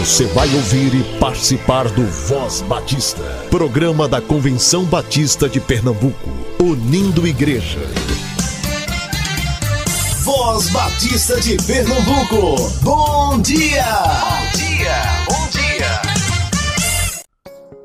Você vai ouvir e participar do Voz Batista, programa da Convenção Batista de Pernambuco, unindo igreja. Voz Batista de Pernambuco, bom dia! Bom dia, bom dia!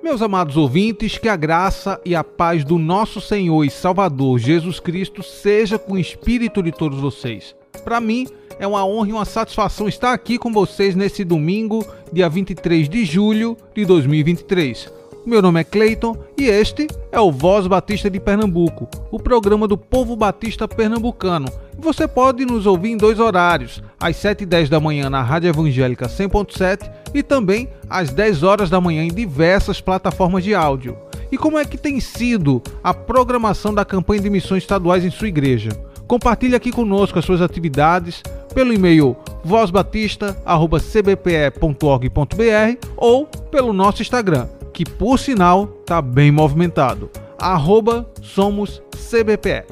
Meus amados ouvintes, que a graça e a paz do nosso Senhor e Salvador Jesus Cristo seja com o espírito de todos vocês. Para mim, é uma honra e uma satisfação estar aqui com vocês nesse domingo, dia 23 de julho de 2023. Meu nome é Cleiton e este é o Voz Batista de Pernambuco, o programa do povo batista pernambucano. Você pode nos ouvir em dois horários, às 7 e 10 da manhã na Rádio Evangélica 100.7 e também às 10 horas da manhã em diversas plataformas de áudio. E como é que tem sido a programação da campanha de missões estaduais em sua igreja? Compartilhe aqui conosco as suas atividades pelo e-mail vozbatista@cbpe.org.br ou pelo nosso Instagram, que por sinal está bem movimentado, arroba somos CBPE.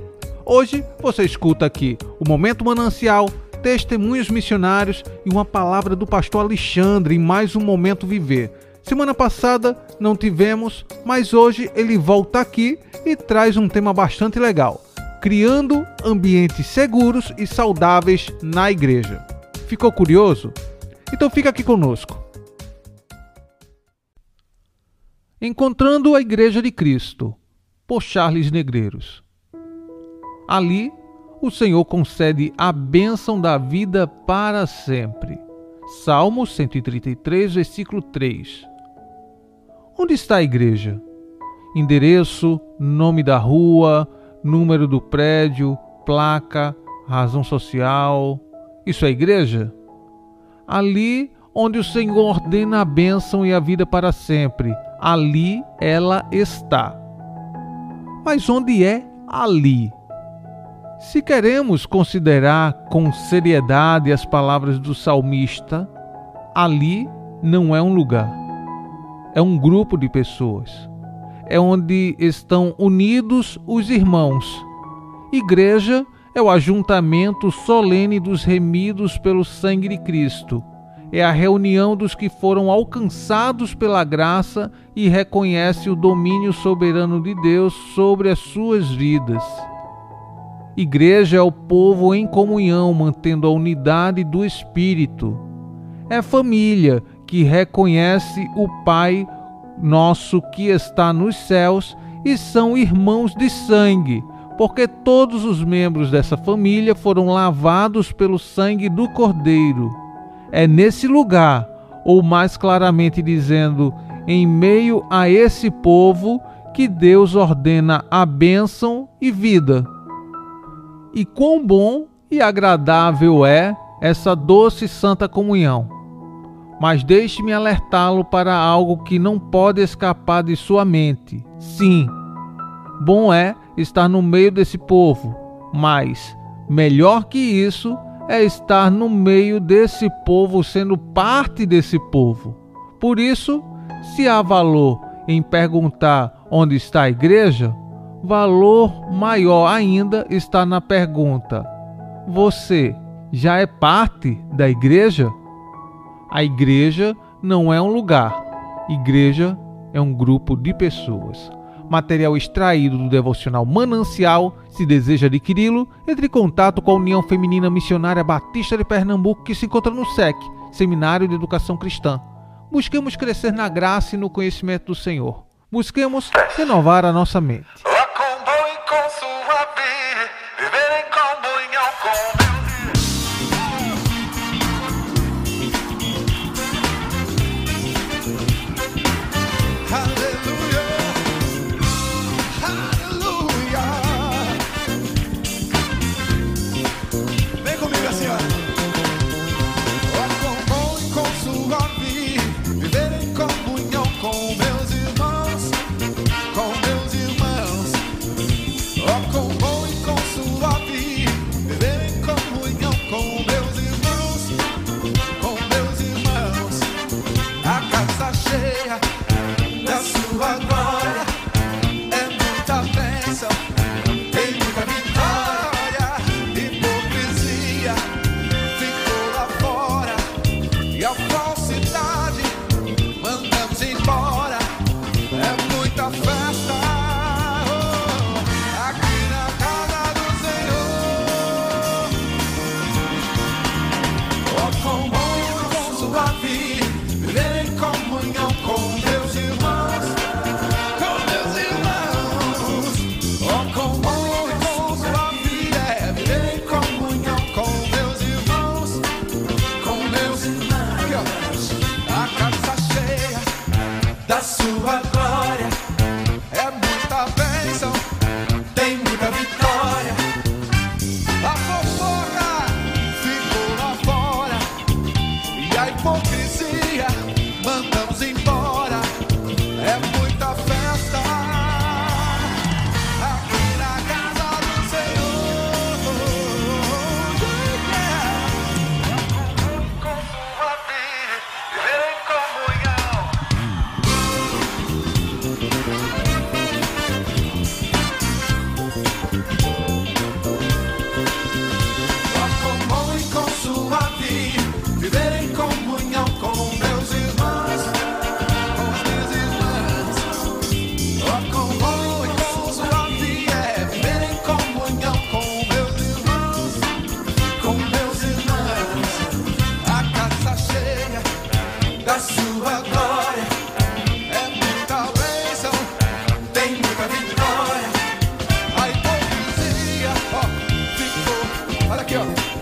Hoje você escuta aqui o Momento Manancial, testemunhos missionários e uma palavra do pastor Alexandre em mais um Momento Viver. Semana passada não tivemos, mas hoje ele volta aqui e traz um tema bastante legal criando ambientes seguros e saudáveis na igreja. Ficou curioso? Então fica aqui conosco. Encontrando a Igreja de Cristo, por Charles Negreiros. Ali, o Senhor concede a bênção da vida para sempre. Salmo 133, versículo 3. Onde está a igreja? Endereço, nome da rua, número do prédio, placa, razão social. Isso é igreja? Ali onde o Senhor ordena a bênção e a vida para sempre, ali ela está. Mas onde é ali? Se queremos considerar com seriedade as palavras do salmista, ali não é um lugar, é um grupo de pessoas é onde estão unidos os irmãos. Igreja é o ajuntamento solene dos remidos pelo sangue de Cristo. É a reunião dos que foram alcançados pela graça e reconhece o domínio soberano de Deus sobre as suas vidas. Igreja é o povo em comunhão, mantendo a unidade do Espírito. É família que reconhece o Pai nosso que está nos céus e são irmãos de sangue, porque todos os membros dessa família foram lavados pelo sangue do Cordeiro. É nesse lugar, ou mais claramente dizendo, em meio a esse povo, que Deus ordena a bênção e vida. E quão bom e agradável é essa doce santa comunhão mas deixe-me alertá-lo para algo que não pode escapar de sua mente. Sim, bom é estar no meio desse povo, mas melhor que isso é estar no meio desse povo, sendo parte desse povo. Por isso, se há valor em perguntar onde está a igreja, valor maior ainda está na pergunta: você já é parte da igreja? A igreja não é um lugar, igreja é um grupo de pessoas. Material extraído do devocional Manancial. Se deseja adquiri-lo, entre em contato com a União Feminina Missionária Batista de Pernambuco, que se encontra no SEC, Seminário de Educação Cristã. Busquemos crescer na graça e no conhecimento do Senhor. Busquemos renovar a nossa mente. forget. Let's.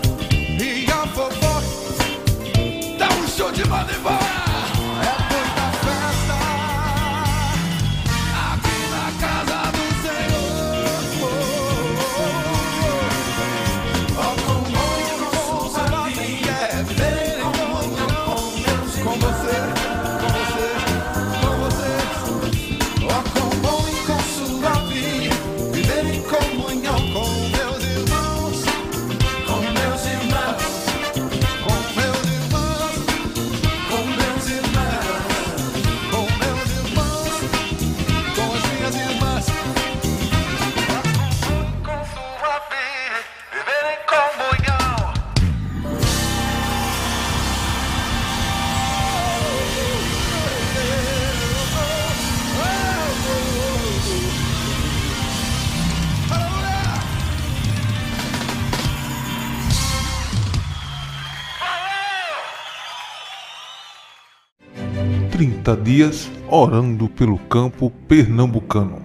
30 dias orando pelo campo pernambucano.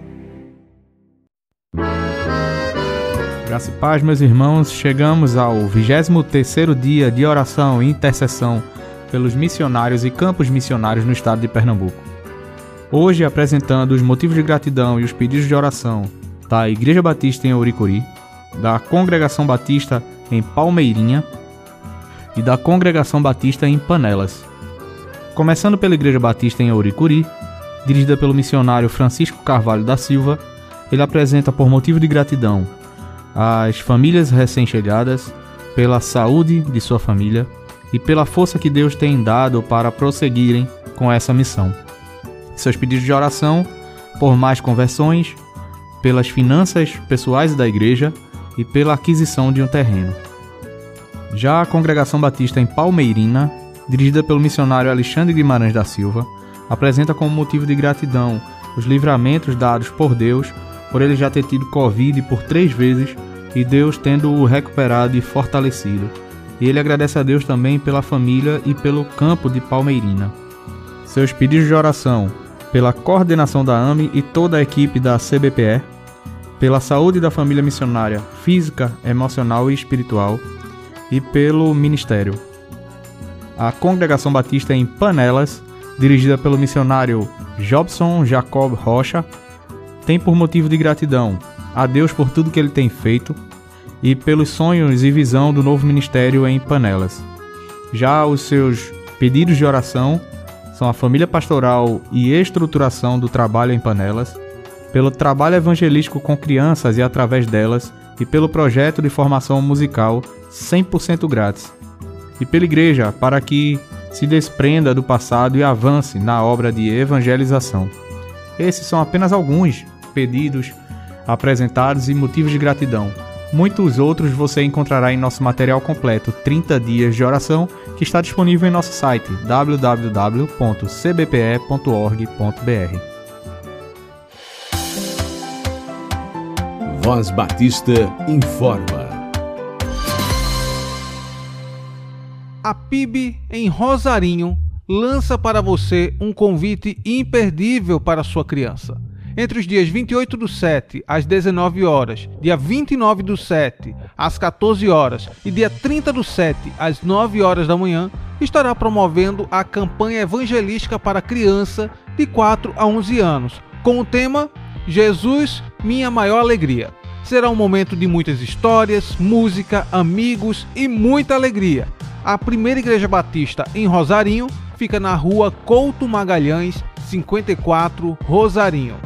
Graça e paz, meus irmãos, chegamos ao 23º dia de oração e intercessão pelos missionários e campos missionários no estado de Pernambuco. Hoje apresentando os motivos de gratidão e os pedidos de oração da Igreja Batista em Auricuri, da Congregação Batista em Palmeirinha e da Congregação Batista em Panelas. Começando pela Igreja Batista em Auricuri, dirigida pelo missionário Francisco Carvalho da Silva, ele apresenta por motivo de gratidão às famílias recém-chegadas, pela saúde de sua família e pela força que Deus tem dado para prosseguirem com essa missão. Seus pedidos de oração por mais conversões, pelas finanças pessoais da igreja e pela aquisição de um terreno. Já a Congregação Batista em Palmeirina dirigida pelo missionário Alexandre Guimarães da Silva, apresenta como motivo de gratidão os livramentos dados por Deus por ele já ter tido Covid por três vezes e Deus tendo-o recuperado e fortalecido. E ele agradece a Deus também pela família e pelo campo de Palmeirina. Seus pedidos de oração pela coordenação da AME e toda a equipe da CBPE, pela saúde da família missionária física, emocional e espiritual, e pelo ministério a Congregação Batista em Panelas, dirigida pelo missionário Jobson Jacob Rocha, tem por motivo de gratidão a Deus por tudo que ele tem feito e pelos sonhos e visão do novo ministério em Panelas. Já os seus pedidos de oração são a família pastoral e estruturação do trabalho em Panelas, pelo trabalho evangelístico com crianças e através delas, e pelo projeto de formação musical 100% grátis e pela Igreja para que se desprenda do passado e avance na obra de evangelização. Esses são apenas alguns pedidos apresentados e motivos de gratidão. Muitos outros você encontrará em nosso material completo 30 dias de oração, que está disponível em nosso site www.cbpe.org.br. Voz Batista informa. A PIB em Rosarinho lança para você um convite imperdível para sua criança. Entre os dias 28 do 7 às 19 horas, dia 29 do 7 às 14 horas e dia 30 do 7 às 9 horas da manhã, estará promovendo a campanha evangelística para criança de 4 a 11 anos, com o tema Jesus, minha maior alegria. Será um momento de muitas histórias, música, amigos e muita alegria. A primeira igreja batista em Rosarinho fica na rua Couto Magalhães, 54, Rosarinho.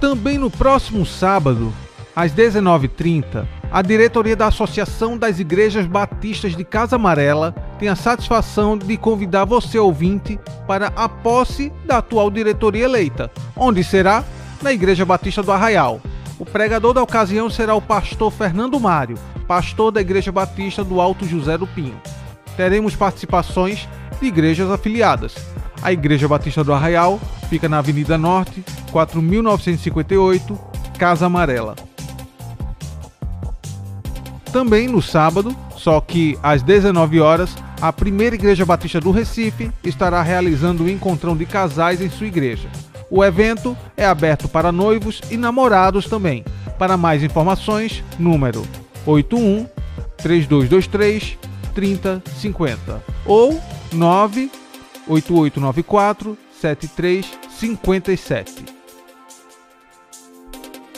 Também no próximo sábado, às 19h30, a diretoria da Associação das Igrejas Batistas de Casa Amarela tem a satisfação de convidar você, ouvinte, para a posse da atual diretoria eleita, onde será na Igreja Batista do Arraial. O pregador da ocasião será o pastor Fernando Mário, pastor da Igreja Batista do Alto José do Pinho. Teremos participações de igrejas afiliadas. A Igreja Batista do Arraial fica na Avenida Norte, 4958, Casa Amarela. Também no sábado, só que às 19 horas, a primeira Igreja Batista do Recife estará realizando um encontrão de casais em sua igreja. O evento é aberto para noivos e namorados também. Para mais informações, número 81 3223 3050 ou 98894 7357.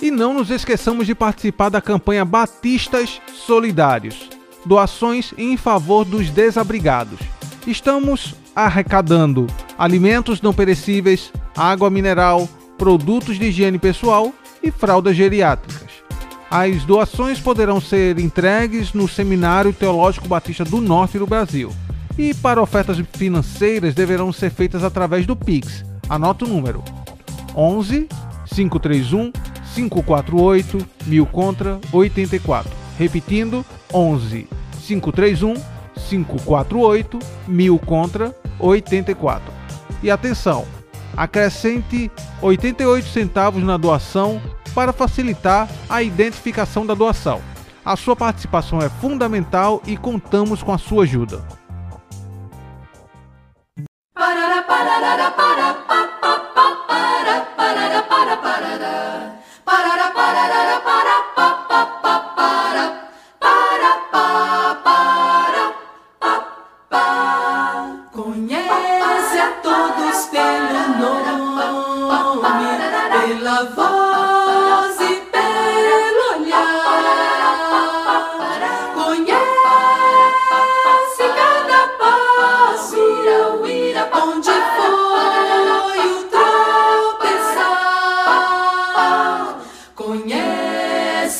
E não nos esqueçamos de participar da campanha Batistas Solidários doações em favor dos desabrigados. Estamos arrecadando alimentos não perecíveis, água mineral, produtos de higiene pessoal e fraldas geriátricas. As doações poderão ser entregues no Seminário Teológico Batista do Norte do Brasil. E para ofertas financeiras deverão ser feitas através do Pix. Anota o número: 11 531 548 1000 contra 84. Repetindo: 11 531 548 1000 contra 84. E atenção, acrescente 88 centavos na doação para facilitar a identificação da doação. A sua participação é fundamental e contamos com a sua ajuda.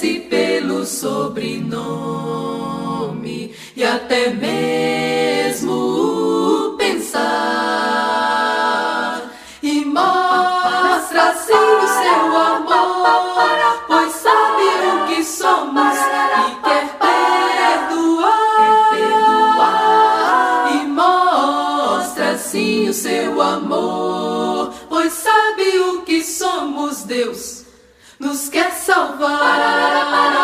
conhece pelo sobrenome e até mesmo pensar. E mostra assim o seu amor, pois sabe o que somos e quer perdoar. Quer perdoar. E mostra assim o seu amor, pois sabe o que somos, Deus. Nos quer salvar.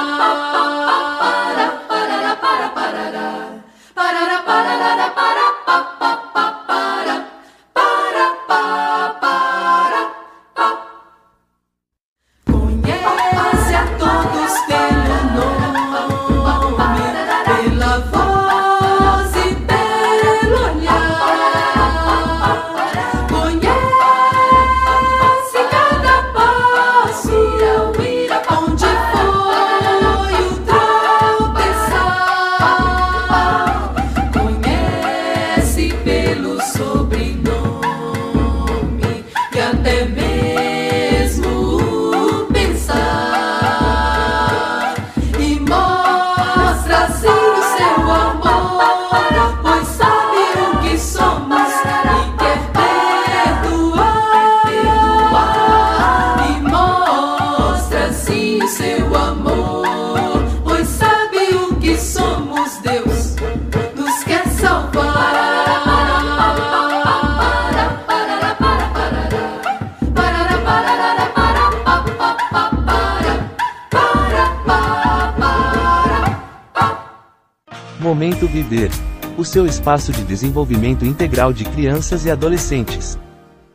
Momento Viver o seu espaço de desenvolvimento integral de crianças e adolescentes.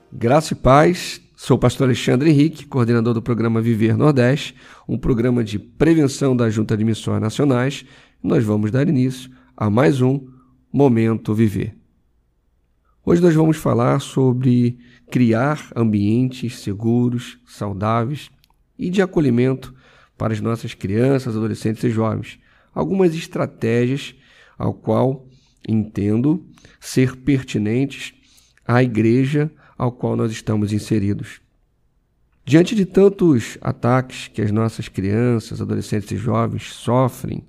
Graça e paz, sou o pastor Alexandre Henrique, coordenador do programa Viver Nordeste, um programa de prevenção da Junta de Missões Nacionais. Nós vamos dar início a mais um Momento Viver. Hoje nós vamos falar sobre criar ambientes seguros, saudáveis e de acolhimento para as nossas crianças, adolescentes e jovens. Algumas estratégias ao qual entendo ser pertinentes à igreja ao qual nós estamos inseridos. Diante de tantos ataques que as nossas crianças, adolescentes e jovens sofrem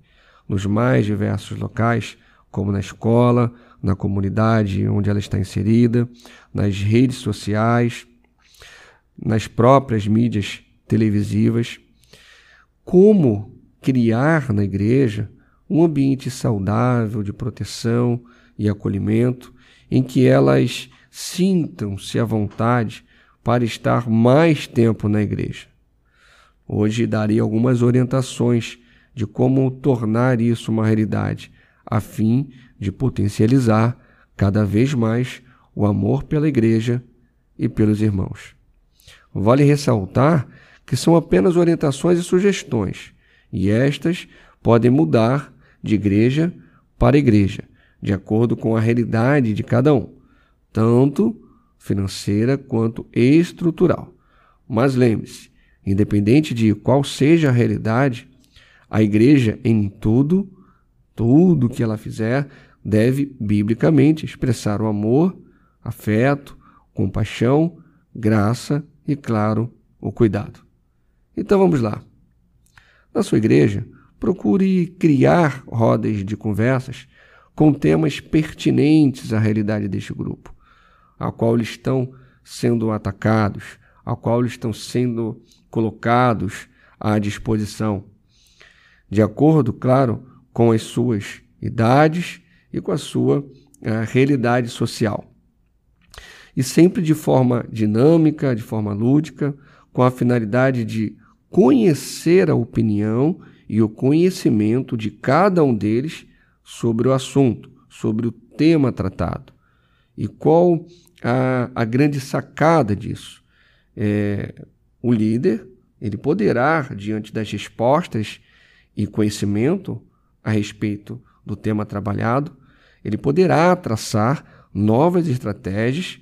nos mais diversos locais, como na escola, na comunidade onde ela está inserida, nas redes sociais, nas próprias mídias televisivas, como criar na igreja um ambiente saudável de proteção e acolhimento, em que elas sintam-se à vontade para estar mais tempo na igreja. Hoje darei algumas orientações de como tornar isso uma realidade, a fim de potencializar cada vez mais o amor pela igreja e pelos irmãos. Vale ressaltar que são apenas orientações e sugestões, e estas podem mudar de igreja para igreja, de acordo com a realidade de cada um, tanto financeira quanto estrutural. Mas lembre-se, independente de qual seja a realidade, a igreja em tudo, tudo que ela fizer, deve biblicamente expressar o amor, afeto, compaixão, graça e, claro, o cuidado. Então vamos lá. Na sua igreja, procure criar rodas de conversas com temas pertinentes à realidade deste grupo, a qual eles estão sendo atacados, a qual eles estão sendo colocados à disposição, de acordo, claro, com as suas idades e com a sua a eh, realidade social. E sempre de forma dinâmica, de forma lúdica, com a finalidade de conhecer a opinião e o conhecimento de cada um deles sobre o assunto, sobre o tema tratado. E qual a, a grande sacada disso? É, o líder ele poderá, diante das respostas e conhecimento a respeito do tema trabalhado, ele poderá traçar novas estratégias,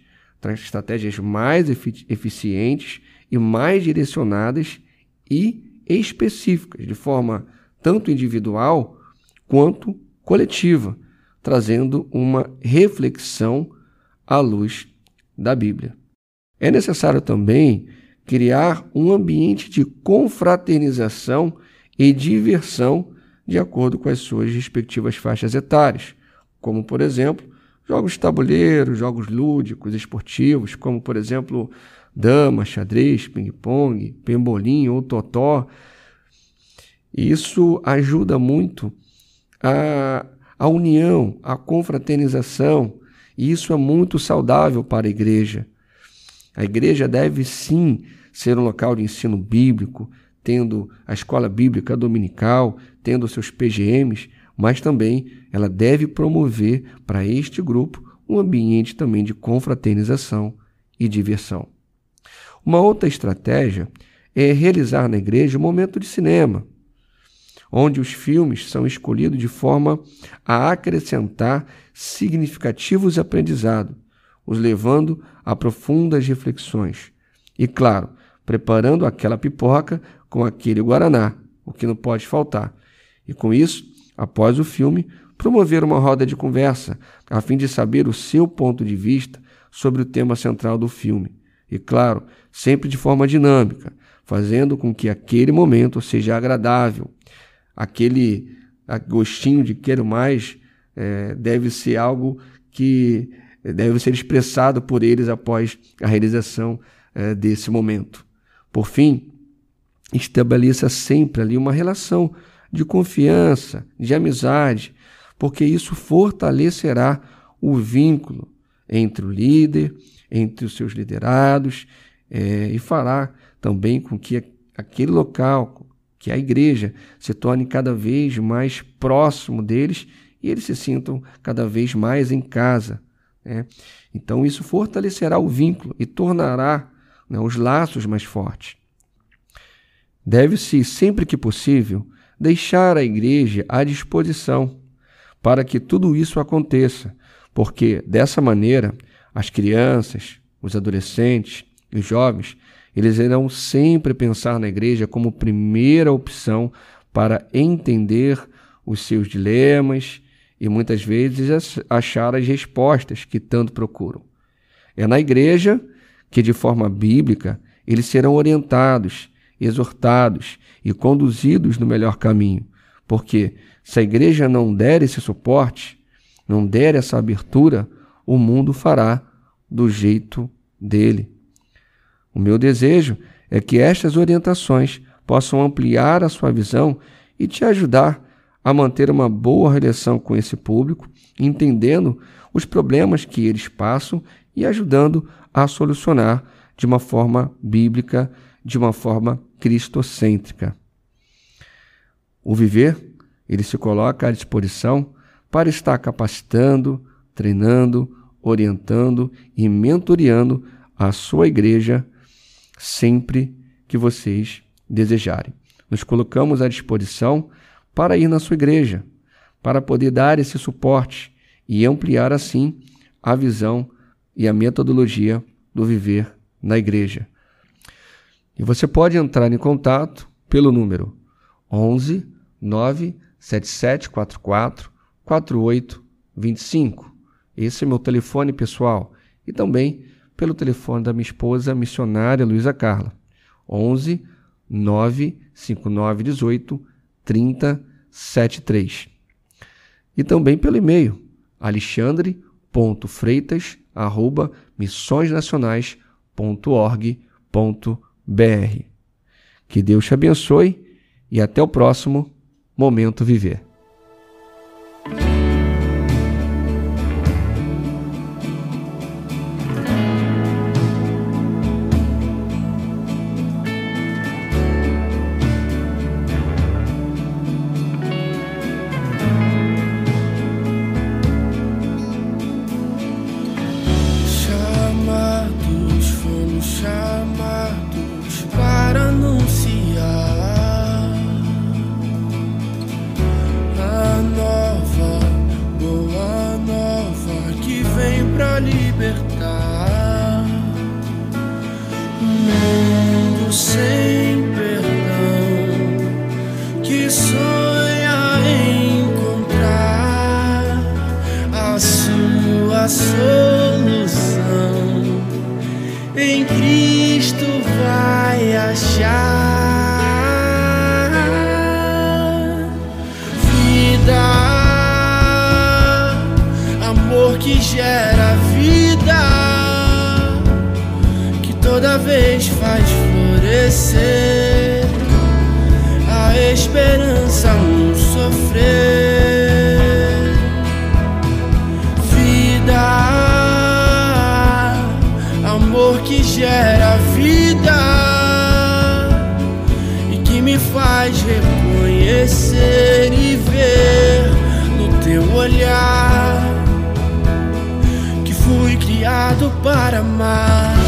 estratégias mais eficientes e mais direcionadas e específicas, de forma tanto individual quanto coletiva, trazendo uma reflexão à luz da Bíblia. É necessário também criar um ambiente de confraternização e diversão de acordo com as suas respectivas faixas etárias, como, por exemplo, jogos de tabuleiro, jogos lúdicos, esportivos, como, por exemplo, dama, xadrez, ping-pong, pembolim ou totó. Isso ajuda muito a, a união, a confraternização, e isso é muito saudável para a igreja. A igreja deve sim ser um local de ensino bíblico, tendo a escola bíblica dominical, tendo seus PGMs, mas também ela deve promover para este grupo um ambiente também de confraternização e diversão. Uma outra estratégia é realizar na igreja um momento de cinema, onde os filmes são escolhidos de forma a acrescentar significativos aprendizados, os levando a profundas reflexões. E, claro, preparando aquela pipoca com aquele guaraná, o que não pode faltar. E com isso, após o filme, promover uma roda de conversa, a fim de saber o seu ponto de vista sobre o tema central do filme. E, claro, sempre de forma dinâmica, fazendo com que aquele momento seja agradável. Aquele gostinho de quero mais é, deve ser algo que deve ser expressado por eles após a realização é, desse momento. Por fim, estabeleça sempre ali uma relação de confiança, de amizade, porque isso fortalecerá o vínculo entre o líder, entre os seus liderados é, e fará também com que aquele local, que a igreja, se torne cada vez mais próximo deles e eles se sintam cada vez mais em casa. Né? Então, isso fortalecerá o vínculo e tornará né, os laços mais fortes. Deve-se, sempre que possível, deixar a igreja à disposição para que tudo isso aconteça, porque dessa maneira as crianças, os adolescentes e os jovens, eles irão sempre pensar na igreja como primeira opção para entender os seus dilemas e muitas vezes achar as respostas que tanto procuram. É na igreja que, de forma bíblica, eles serão orientados, exortados e conduzidos no melhor caminho, porque se a igreja não der esse suporte, não der essa abertura, o mundo fará do jeito dele. O meu desejo é que estas orientações possam ampliar a sua visão e te ajudar a manter uma boa relação com esse público, entendendo os problemas que eles passam e ajudando a solucionar de uma forma bíblica, de uma forma cristocêntrica. O viver, ele se coloca à disposição para estar capacitando, treinando, orientando e mentoreando a sua igreja sempre que vocês desejarem. Nos colocamos à disposição para ir na sua igreja, para poder dar esse suporte e ampliar assim a visão e a metodologia do viver na igreja. E você pode entrar em contato pelo número 11 97744 4825. Esse é meu telefone pessoal e também pelo telefone da minha esposa missionária Luísa Carla. 11 95918 3073. E também pelo e-mail alexandre.freitas@missõesnacionais.org.br. Que Deus te abençoe e até o próximo momento viver. libertar o mundo sem para amar.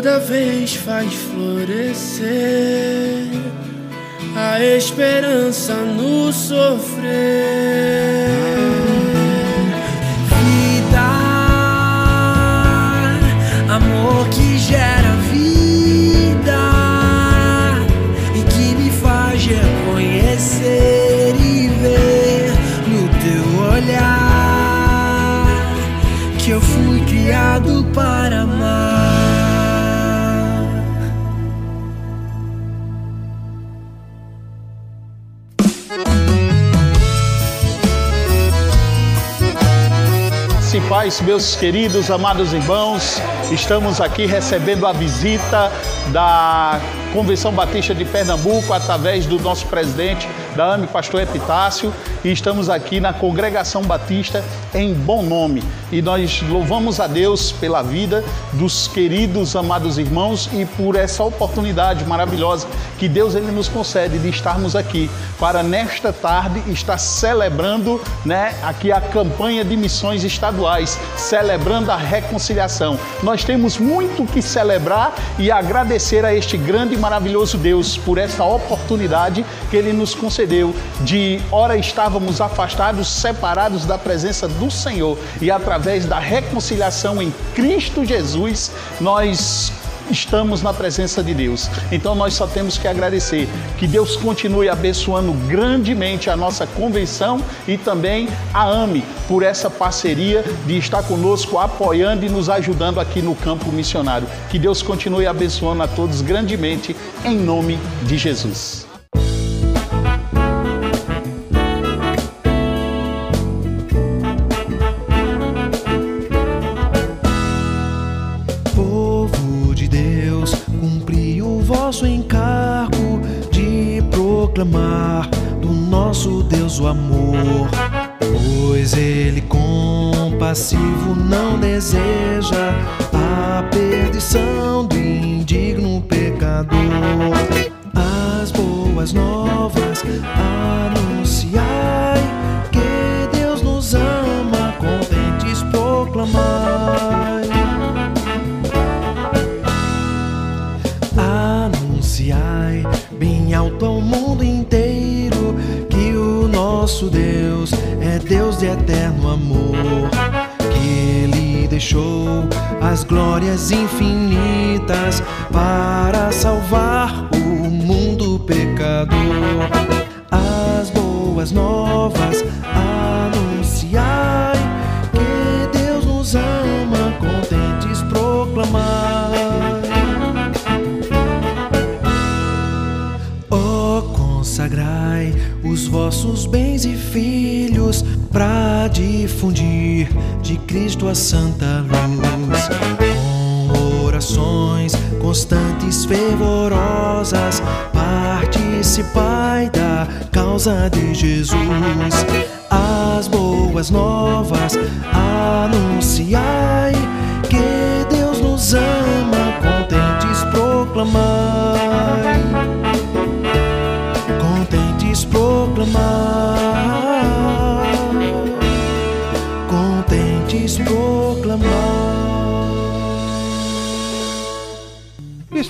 Toda vez faz florescer a esperança no sofrer. Meus queridos, amados irmãos, estamos aqui recebendo a visita da Convenção Batista de Pernambuco através do nosso presidente da AME, pastor Epitácio, e estamos aqui na Congregação Batista em Bom Nome. E nós louvamos a Deus pela vida dos queridos, amados irmãos e por essa oportunidade maravilhosa que Deus ele nos concede de estarmos aqui para nesta tarde estar celebrando, né, aqui a campanha de missões estaduais, celebrando a reconciliação. Nós temos muito que celebrar e agradecer a este grande e maravilhoso Deus por essa oportunidade que ele nos concedeu de ora estávamos afastados, separados da presença do Senhor e através da reconciliação em Cristo Jesus, nós estamos na presença de Deus. Então nós só temos que agradecer. Que Deus continue abençoando grandemente a nossa convenção e também a AME por essa parceria de estar conosco, apoiando e nos ajudando aqui no campo missionário. Que Deus continue abençoando a todos grandemente, em nome de Jesus. Do nosso Deus o amor. Pois ele compassivo não deseja a perdição do indigno pecador. As glórias infinitas para salvar o mundo pecador. As boas novas anunciai que Deus nos ama, contentes proclamai. Ó, consagrai os vossos bens e filhos para difundir de Cristo a santa luz. Com orações constantes, fervorosas, participai da causa de Jesus. As boas novas anunciai que Deus nos ama, contentes proclamai contentes proclamar,